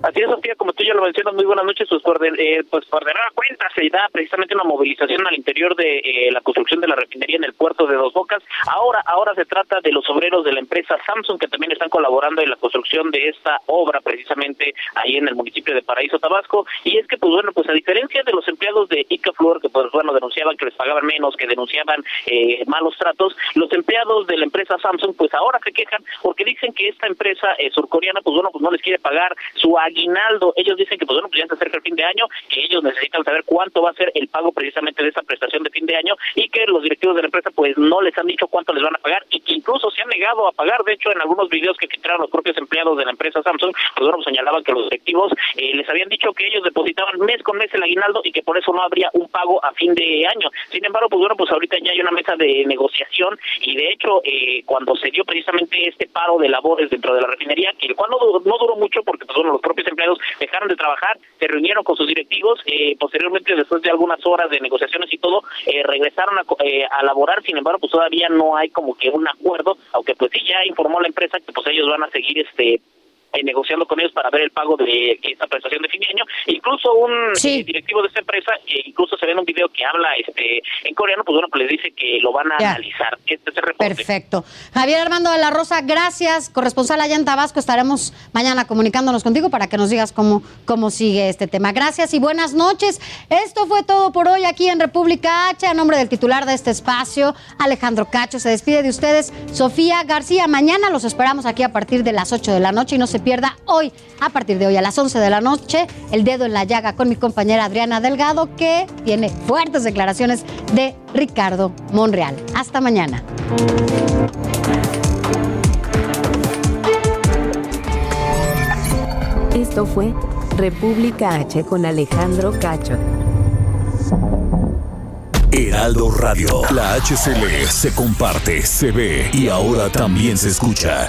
Así es, Sofía, como tú ya lo mencionas, muy buenas noches. Pues por, eh, pues por de nueva cuenta se da precisamente una movilización al interior de eh, la construcción de la refinería en el puerto de Dos Bocas. Ahora, ahora se trata de los obreros de la empresa Samsung que también están colaborando en la construcción de esta obra, precisamente ahí en el municipio de Paraíso, Tabasco. Y es que, pues bueno, pues a diferencia de los empleados de Icaflor, que pues bueno, denunciaban que les pagaban menos, que denunciaban eh, malos tratos, los empleados de la empresa Samsung, pues ahora se quejan porque dicen que esta empresa surcoreana, pues bueno, pues no les quiere pagar su. Ellos dicen que, pues bueno, pues ya se acerca el fin de año, que ellos necesitan saber cuánto va a ser el pago precisamente de esa prestación de fin de año y que los directivos de la empresa, pues no les han dicho cuánto les van a pagar y que incluso se han negado a pagar. De hecho, en algunos videos que filtraron los propios empleados de la empresa Samsung, pues bueno, señalaban que los directivos eh, les habían dicho que ellos depositaban mes con mes el aguinaldo y que por eso no habría un pago a fin de año. Sin embargo, pues bueno, pues ahorita ya hay una mesa de negociación y de hecho, eh, cuando se dio precisamente este paro de labores dentro de la refinería, el cual no, no duró mucho porque pues bueno, los propios empleados dejaron de trabajar, se reunieron con sus directivos, eh, posteriormente después de algunas horas de negociaciones y todo, eh, regresaron a, eh, a laborar, sin embargo, pues todavía no hay como que un acuerdo, aunque pues sí ya informó la empresa que pues ellos van a seguir este negociando con ellos para ver el pago de esta prestación de fin de año. Incluso un eh, directivo de esta empresa, eh, incluso se ve en un video que habla este en coreano, pues bueno, pues les dice que lo van a Ya. analizar. Este es el reporte. Perfecto. Javier Armando de la Rosa, gracias. Corresponsal allá en Tabasco, estaremos mañana comunicándonos contigo para que nos digas cómo, cómo sigue este tema. Gracias y buenas noches. Esto fue todo por hoy aquí en República H. A nombre del titular de este espacio, Alejandro Cacho, se despide de ustedes, Sofía García. Mañana los esperamos aquí a partir de las 8 de la noche y no se pierda hoy, a partir de hoy a las 11 de la noche, el dedo en la llaga con mi compañera Adriana Delgado, que tiene fuertes declaraciones de Ricardo Monreal. Hasta mañana. Esto fue República H con Alejandro Cacho. Heraldo Radio. La HCL se comparte, se ve y ahora también se escucha.